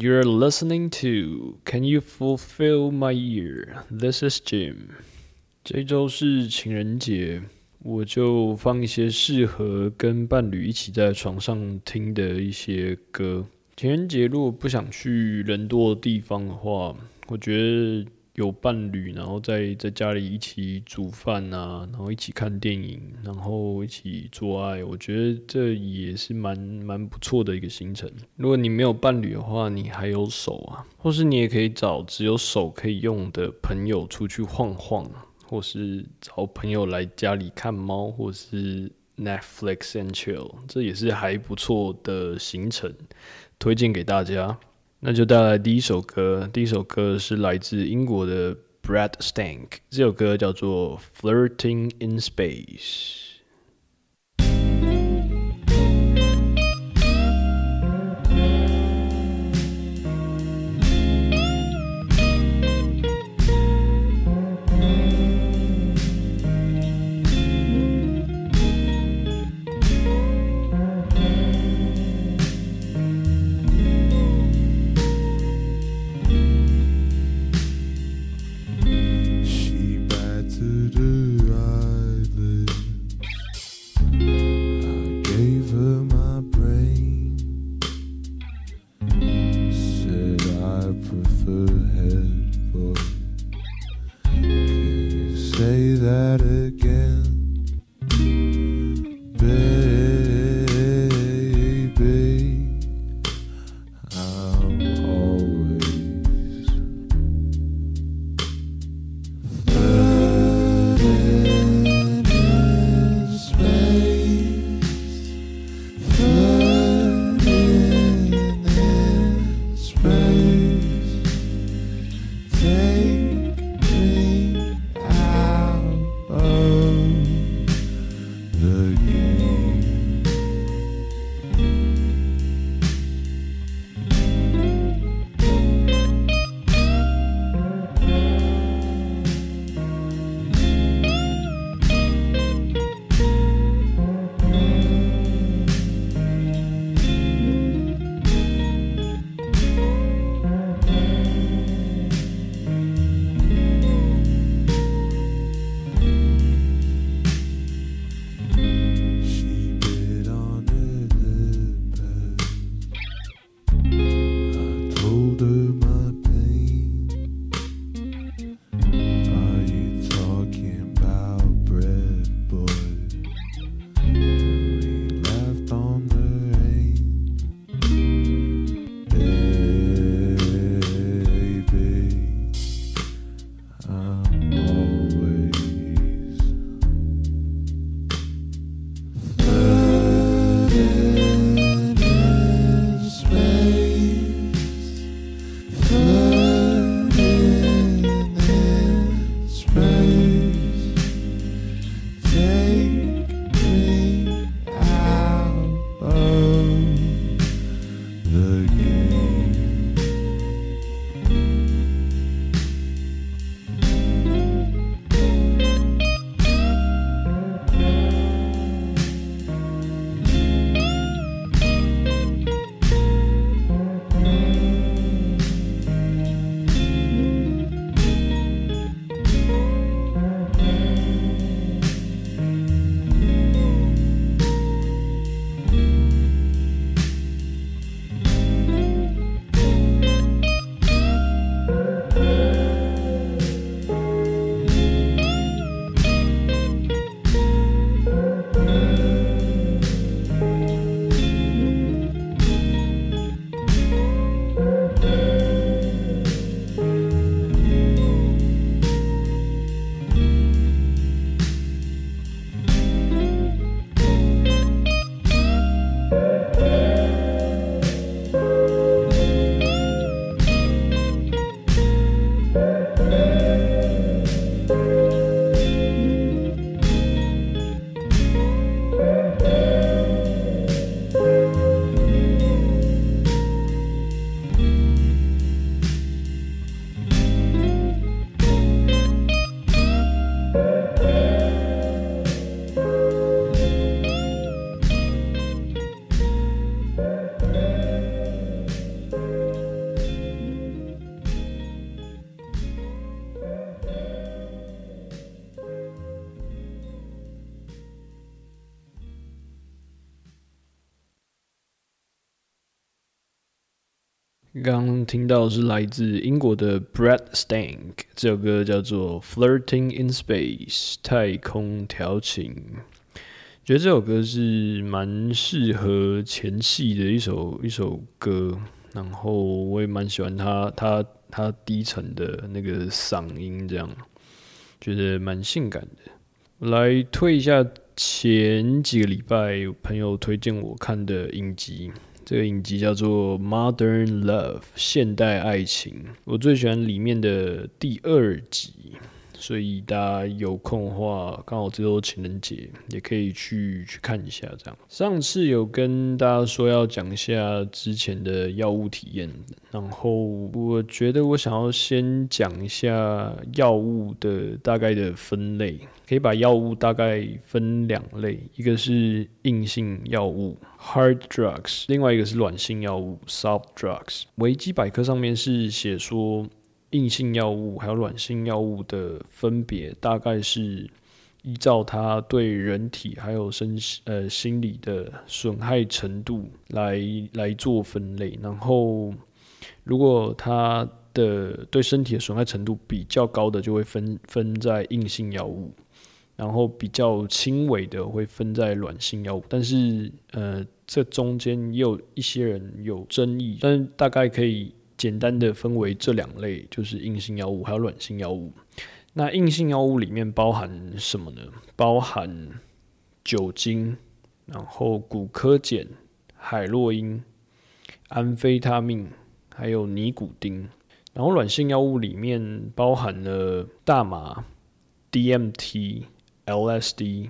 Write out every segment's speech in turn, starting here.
You're listening to Can You Fulfill My Year? This is Jim. 这周是情人节，我就放一些适合跟伴侣一起在床上听的一些歌。情人节如果不想去人多的地方的话，我觉得。有伴侣，然后在在家里一起煮饭啊，然后一起看电影，然后一起做爱，我觉得这也是蛮蛮不错的一个行程。如果你没有伴侣的话，你还有手啊，或是你也可以找只有手可以用的朋友出去晃晃，或是找朋友来家里看猫，或是 Netflix and chill，这也是还不错的行程，推荐给大家。那就带来第一首歌，第一首歌是来自英国的 Brad Stank，这首歌叫做《Flirting in Space》。刚听到是来自英国的 Brad Stank，这首歌叫做《Flirting in Space》太空调情。觉得这首歌是蛮适合前戏的一首一首歌，然后我也蛮喜欢他他他低沉的那个嗓音，这样觉得蛮性感的。来推一下前几个礼拜朋友推荐我看的影集。这个影集叫做《Modern Love》现代爱情，我最喜欢里面的第二集，所以大家有空的话，刚好这周情人节也可以去去看一下。这样，上次有跟大家说要讲一下之前的药物体验，然后我觉得我想要先讲一下药物的大概的分类。可以把药物大概分两类，一个是硬性药物 （hard drugs），另外一个是软性药物 （soft drugs）。维基百科上面是写说，硬性药物还有软性药物的分别，大概是依照它对人体还有身呃心理的损害程度来来做分类。然后，如果它的对身体的损害程度比较高的，就会分分在硬性药物。然后比较轻微的会分在软性药物，但是呃，这中间也有一些人有争议，但是大概可以简单的分为这两类，就是硬性药物还有软性药物。那硬性药物里面包含什么呢？包含酒精，然后骨科碱、海洛因、安非他命，还有尼古丁。然后软性药物里面包含了大麻、DMT。LSD、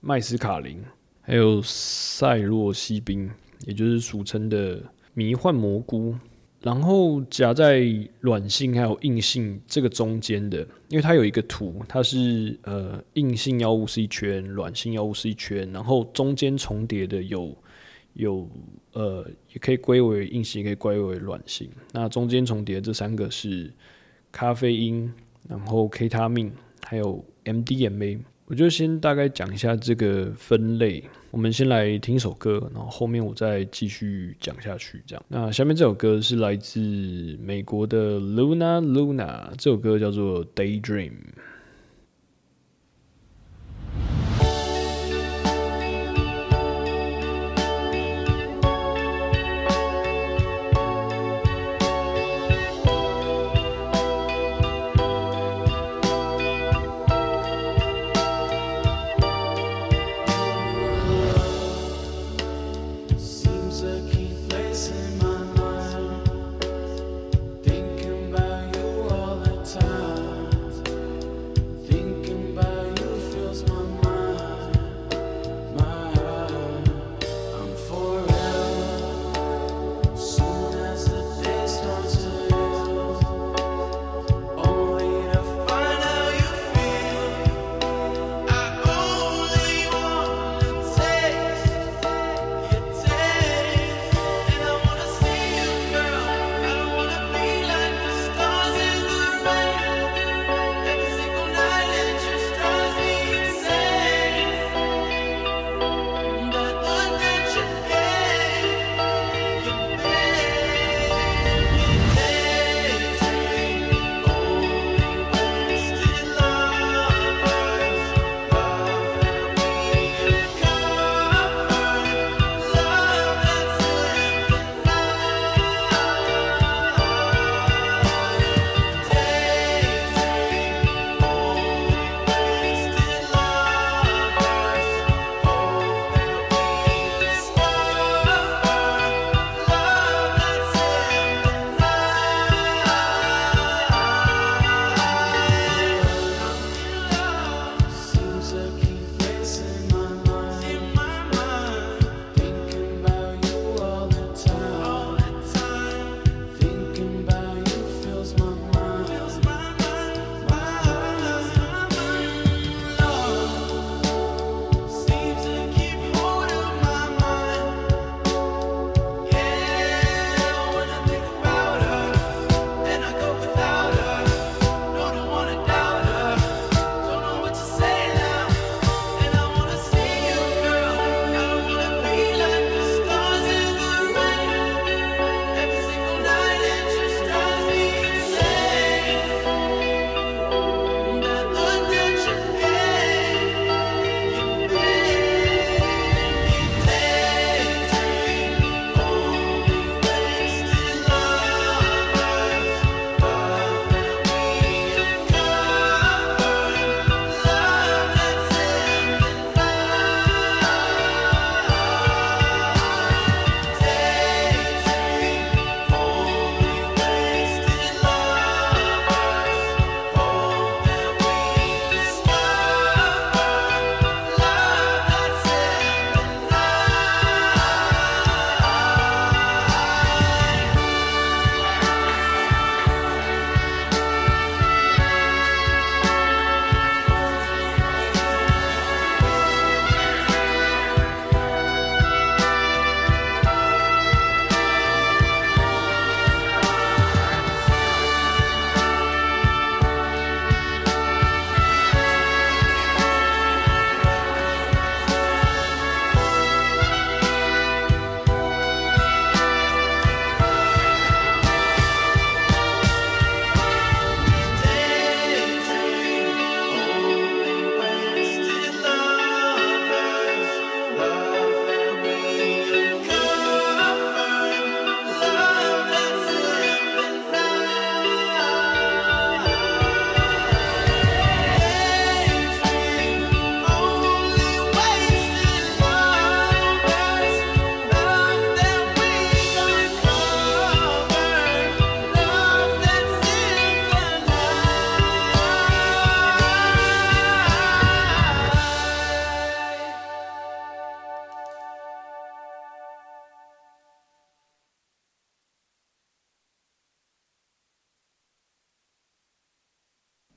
麦斯卡林，还有塞洛西宾，也就是俗称的迷幻蘑菇。然后夹在软性还有硬性这个中间的，因为它有一个图，它是呃硬性药物是一圈，软性药物是一圈，然后中间重叠的有有呃也可以归为硬性，也可以归为软性。那中间重叠这三个是咖啡因，然后 K 他命，还有 MDMA。我就先大概讲一下这个分类。我们先来听首歌，然后后面我再继续讲下去。这样，那下面这首歌是来自美国的 Luna Luna，这首歌叫做 Daydream。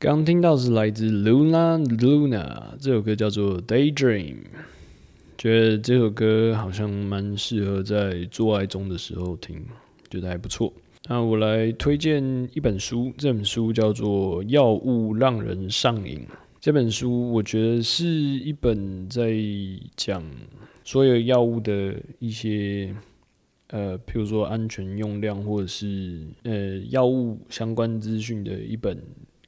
刚听到是来自 Luna Luna 这首歌叫做 Daydream，觉得这首歌好像蛮适合在做爱中的时候听，觉得还不错。那我来推荐一本书，这本书叫做《药物让人上瘾》。这本书我觉得是一本在讲所有药物的一些。呃，譬如说安全用量，或者是呃药物相关资讯的一本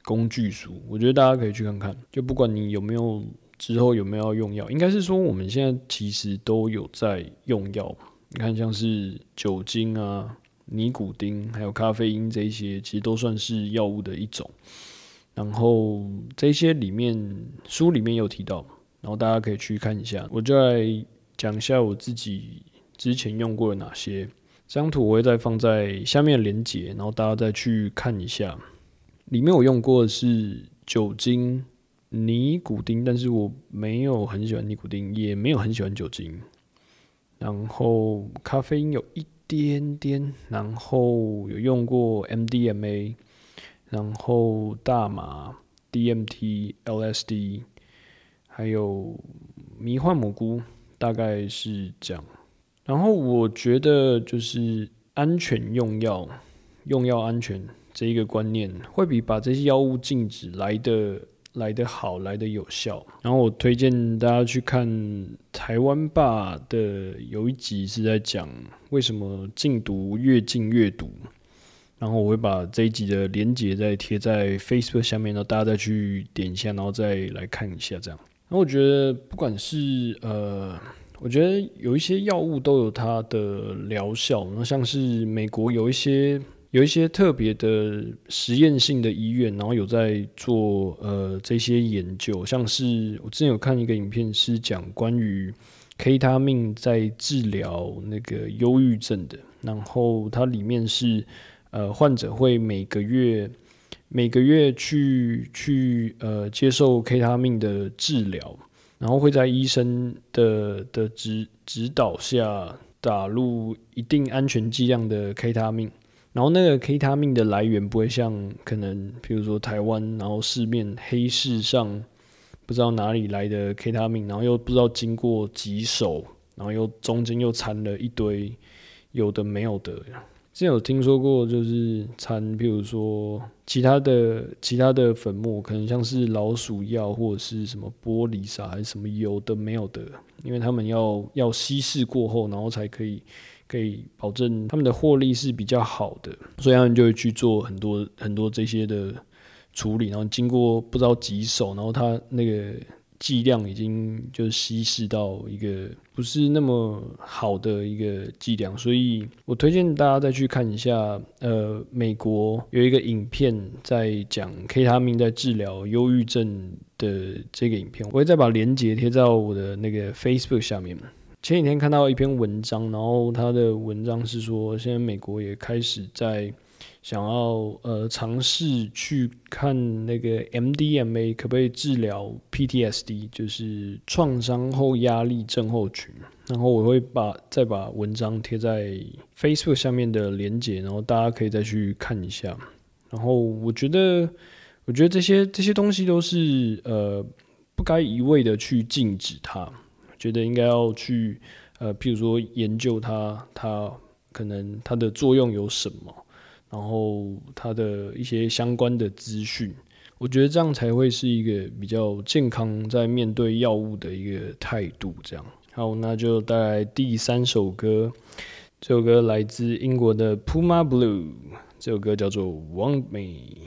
工具书，我觉得大家可以去看看。就不管你有没有之后有没有要用药，应该是说我们现在其实都有在用药。你看，像是酒精啊、尼古丁，还有咖啡因这些，其实都算是药物的一种。然后这些里面书里面有提到，然后大家可以去看一下。我就来讲一下我自己。之前用过的哪些？这张图我会再放在下面连接，然后大家再去看一下。里面我用过的是酒精、尼古丁，但是我没有很喜欢尼古丁，也没有很喜欢酒精。然后咖啡因有一点点，然后有用过 MDMA，然后大麻、DMT、LSD，还有迷幻蘑菇，大概是这样。然后我觉得就是安全用药，用药安全这一个观念，会比把这些药物禁止来的来的好，来的有效。然后我推荐大家去看台湾霸的有一集是在讲为什么禁毒越禁越毒。然后我会把这一集的连接再贴在 Facebook 下面，然后大家再去点一下，然后再来看一下这样。然后我觉得不管是呃。我觉得有一些药物都有它的疗效，那像是美国有一些有一些特别的实验性的医院，然后有在做呃这些研究，像是我之前有看一个影片，是讲关于 K 他命在治疗那个忧郁症的，然后它里面是呃患者会每个月每个月去去呃接受 K 他命的治疗。然后会在医生的的指指导下打入一定安全剂量的 K 他命，然后那个 K 他命的来源不会像可能，比如说台湾，然后市面黑市上不知道哪里来的 K 他命，然后又不知道经过几手，然后又中间又掺了一堆有的没有的。之前有听说过，就是掺，比如说其他的其他的粉末，可能像是老鼠药或者是什么玻璃沙还是什么有的没有的，因为他们要要稀释过后，然后才可以可以保证他们的获利是比较好的，所以他们就会去做很多很多这些的处理，然后经过不知道几手，然后他那个。剂量已经就稀释到一个不是那么好的一个剂量，所以我推荐大家再去看一下。呃，美国有一个影片在讲 K 他命在治疗忧郁症的这个影片，我会再把链接贴在我的那个 Facebook 下面。前几天看到一篇文章，然后他的文章是说，现在美国也开始在。想要呃尝试去看那个 MDMA 可不可以治疗 PTSD，就是创伤后压力症候群。然后我会把再把文章贴在 Facebook 下面的连接，然后大家可以再去看一下。然后我觉得，我觉得这些这些东西都是呃不该一味的去禁止它，觉得应该要去呃譬如说研究它，它可能它的作用有什么。然后它的一些相关的资讯，我觉得这样才会是一个比较健康在面对药物的一个态度。这样好，那就带来第三首歌。这首歌来自英国的 Puma Blue，这首歌叫做《Want Me》。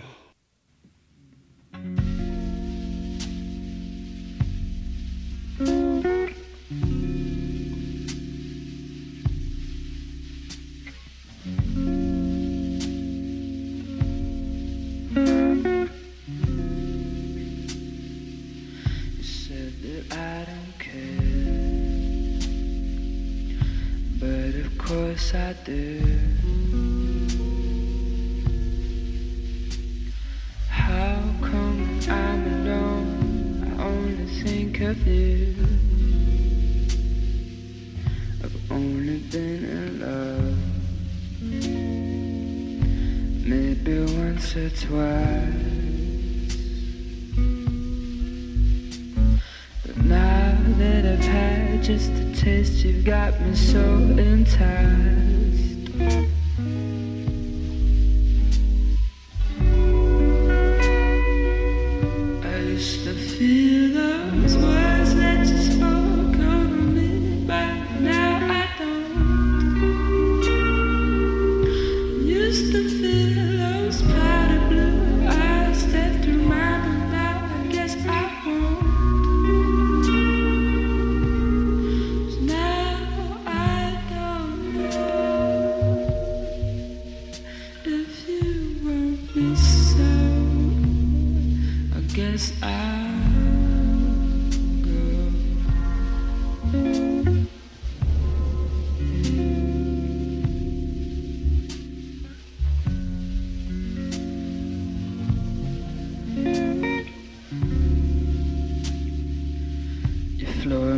How come I'm alone? I only think of you. I've only been in love, maybe once or twice. Just a taste, you've got me so enticed. I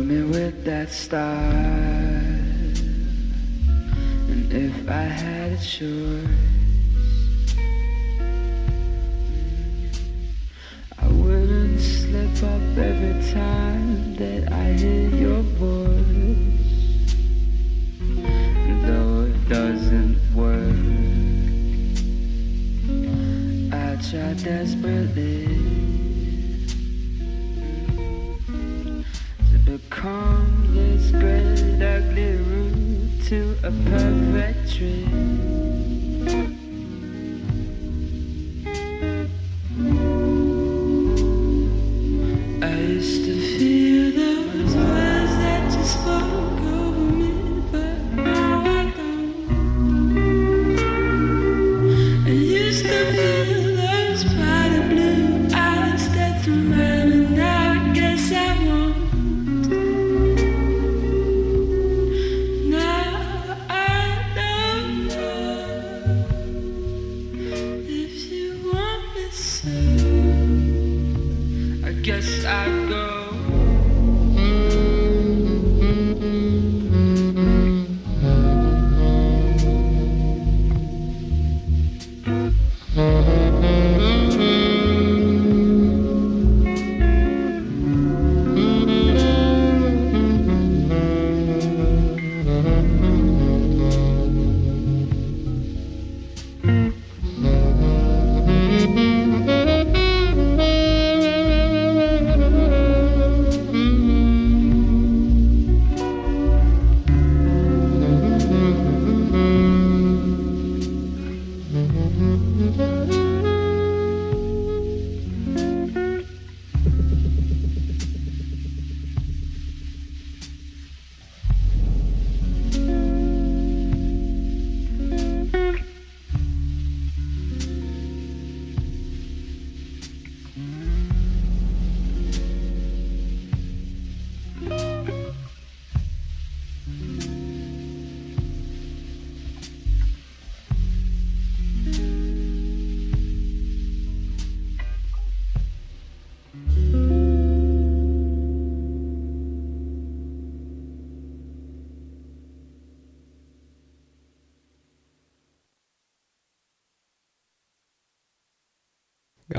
me with that style. And if I had a choice, I wouldn't slip up every time that I hear your voice. Though it doesn't work, I try desperately. Become this great ugly root to a perfect tree.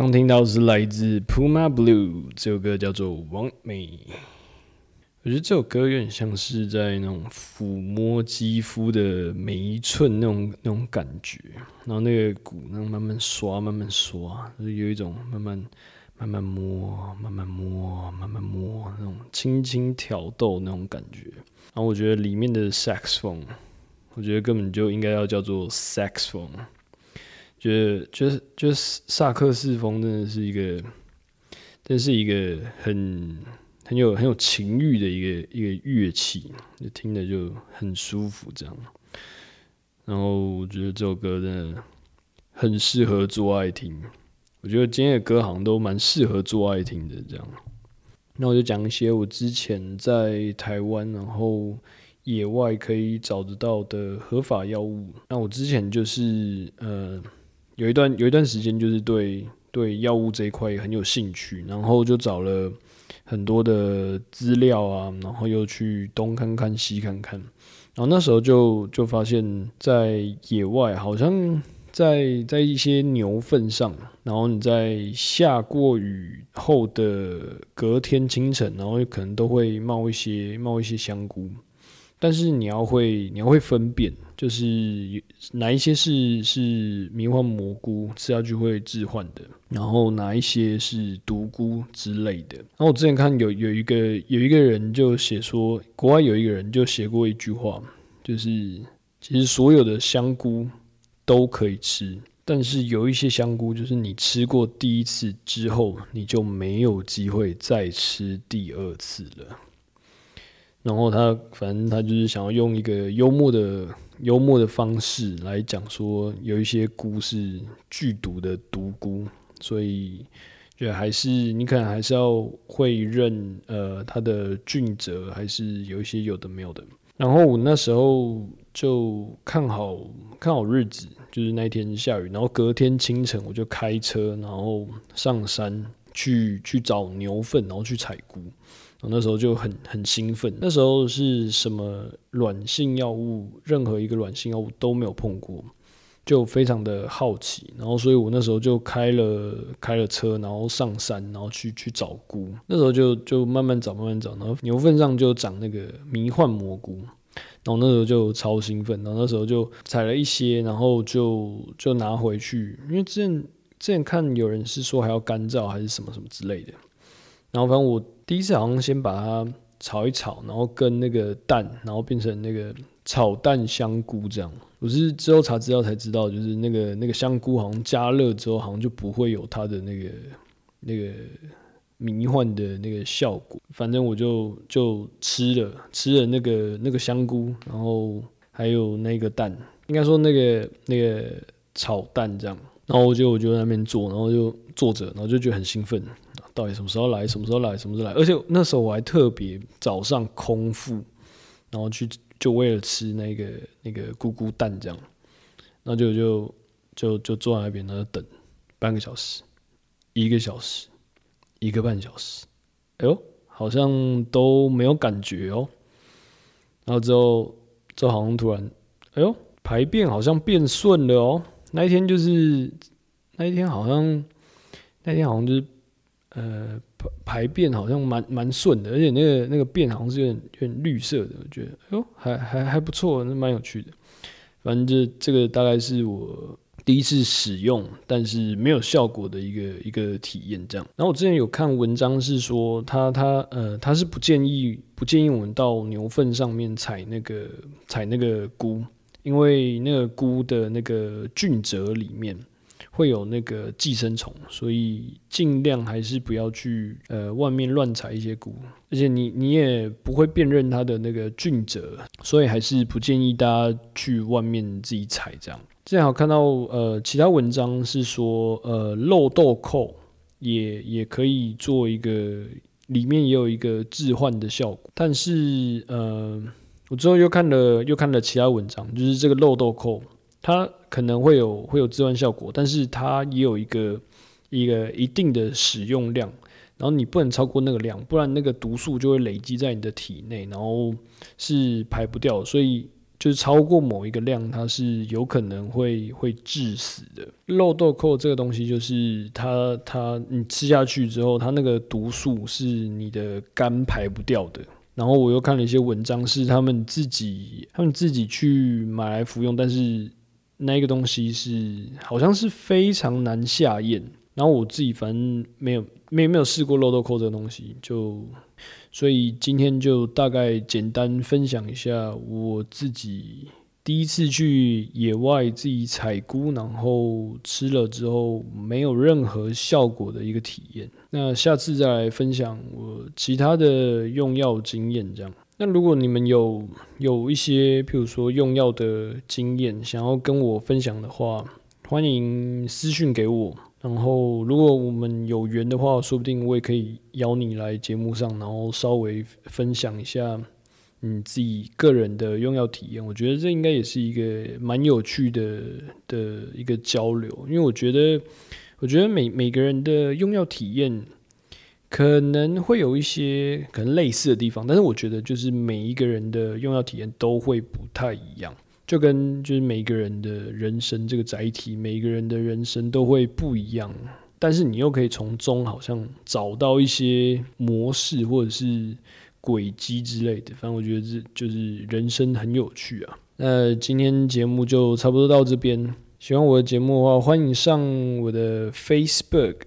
刚听到是来自 Puma Blue 这首歌叫做《王美》，我觉得这首歌有点像是在那种抚摸肌肤的每一寸那种那种感觉，然后那个鼓那慢慢刷慢慢刷，就是有一种慢慢慢慢摸慢慢摸慢慢摸那种轻轻挑逗那种感觉。然后我觉得里面的 saxophone，我觉得根本就应该要叫做 saxophone。觉得就是就是萨克斯风真的是一个，真是一个很很有很有情欲的一个一个乐器，就听着就很舒服这样。然后我觉得这首歌真的很适合做爱听，我觉得今天的歌好像都蛮适合做爱听的这样。那我就讲一些我之前在台湾，然后野外可以找得到的合法药物。那我之前就是呃。有一段有一段时间，就是对对药物这一块很有兴趣，然后就找了很多的资料啊，然后又去东看看西看看，然后那时候就就发现，在野外好像在在一些牛粪上，然后你在下过雨后的隔天清晨，然后可能都会冒一些冒一些香菇，但是你要会你要会分辨，就是哪一些是是迷幻蘑菇吃下去会致幻的，然后哪一些是毒菇之类的。然后我之前看有有一个有一个人就写说，国外有一个人就写过一句话，就是其实所有的香菇都可以吃，但是有一些香菇就是你吃过第一次之后，你就没有机会再吃第二次了。然后他反正他就是想要用一个幽默的幽默的方式来讲说，有一些菇是剧毒的毒菇，所以觉得还是你可能还是要会认呃它的菌泽，还是有一些有的没有的。然后我那时候就看好看好日子，就是那一天下雨，然后隔天清晨我就开车，然后上山去去找牛粪，然后去采菇。我那时候就很很兴奋，那时候是什么软性药物，任何一个软性药物都没有碰过，就非常的好奇，然后所以我那时候就开了开了车，然后上山，然后去去找菇。那时候就就慢慢找，慢慢找，然后牛粪上就长那个迷幻蘑菇，然后那时候就超兴奋，然后那时候就采了一些，然后就就拿回去，因为之前之前看有人是说还要干燥还是什么什么之类的，然后反正我。第一次好像先把它炒一炒，然后跟那个蛋，然后变成那个炒蛋香菇这样。我是之后查资料才知道，就是那个那个香菇好像加热之后，好像就不会有它的那个那个迷幻的那个效果。反正我就就吃了吃了那个那个香菇，然后还有那个蛋，应该说那个那个炒蛋这样。然后我就我就在那边坐，然后就坐着，然后就觉得很兴奋。到底什么时候来？什么时候来？什么时候来？而且那时候我还特别早上空腹，然后去就为了吃那个那个咕咕蛋这样，然后就就就就坐在那边，然后等半个小时、一个小时、一个半小时，哎呦，好像都没有感觉哦。然后之后，之后好像突然，哎呦，排便好像变顺了哦。那一天就是那一天，好像那天好像就是。呃，排排便好像蛮蛮顺的，而且那个那个便好像是有点有点绿色的，我觉得，哎呦，还还还不错，那蛮有趣的。反正这这个大概是我第一次使用，但是没有效果的一个一个体验。这样，然后我之前有看文章是说，他他呃他是不建议不建议我们到牛粪上面采那个采那个菇，因为那个菇的那个菌褶里面。会有那个寄生虫，所以尽量还是不要去呃外面乱采一些菇，而且你你也不会辨认它的那个菌褶，所以还是不建议大家去外面自己采这样。正好看到呃其他文章是说呃漏豆蔻也也可以做一个，里面也有一个置换的效果，但是呃我之后又看了又看了其他文章，就是这个漏豆蔻。它可能会有会有致幻效果，但是它也有一个一个一定的使用量，然后你不能超过那个量，不然那个毒素就会累积在你的体内，然后是排不掉，所以就是超过某一个量，它是有可能会会致死的。漏豆蔻这个东西就是它它你吃下去之后，它那个毒素是你的肝排不掉的。然后我又看了一些文章，是他们自己他们自己去买来服用，但是。那个东西是好像是非常难下咽，然后我自己反正没有没没有试过漏豆蔻这个东西，就所以今天就大概简单分享一下我自己第一次去野外自己采菇，然后吃了之后没有任何效果的一个体验。那下次再来分享我其他的用药经验，这样。那如果你们有有一些，譬如说用药的经验，想要跟我分享的话，欢迎私讯给我。然后，如果我们有缘的话，说不定我也可以邀你来节目上，然后稍微分享一下你自己个人的用药体验。我觉得这应该也是一个蛮有趣的的一个交流，因为我觉得，我觉得每每个人的用药体验。可能会有一些可能类似的地方，但是我觉得就是每一个人的用药体验都会不太一样。就跟就是每个人的人生这个载体，每个人的人生都会不一样，但是你又可以从中好像找到一些模式或者是轨迹之类的。反正我觉得这就是人生很有趣啊。那今天节目就差不多到这边。喜欢我的节目的话，欢迎上我的 Facebook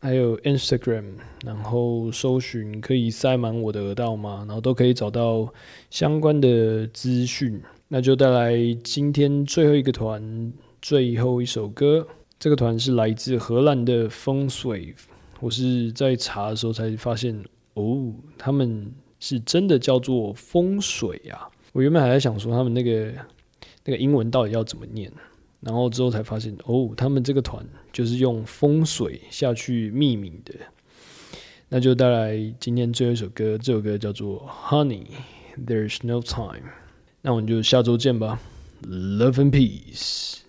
还有 Instagram，然后搜寻可以塞满我的耳道吗？然后都可以找到相关的资讯。那就带来今天最后一个团，最后一首歌。这个团是来自荷兰的风水。我是在查的时候才发现，哦，他们是真的叫做风水啊！我原本还在想说他们那个那个英文到底要怎么念，然后之后才发现，哦，他们这个团就是用风水下去命名的。那就带来今天最后一首歌，这首歌叫做《Honey There's No Time》。那我们就下周见吧，Love and Peace。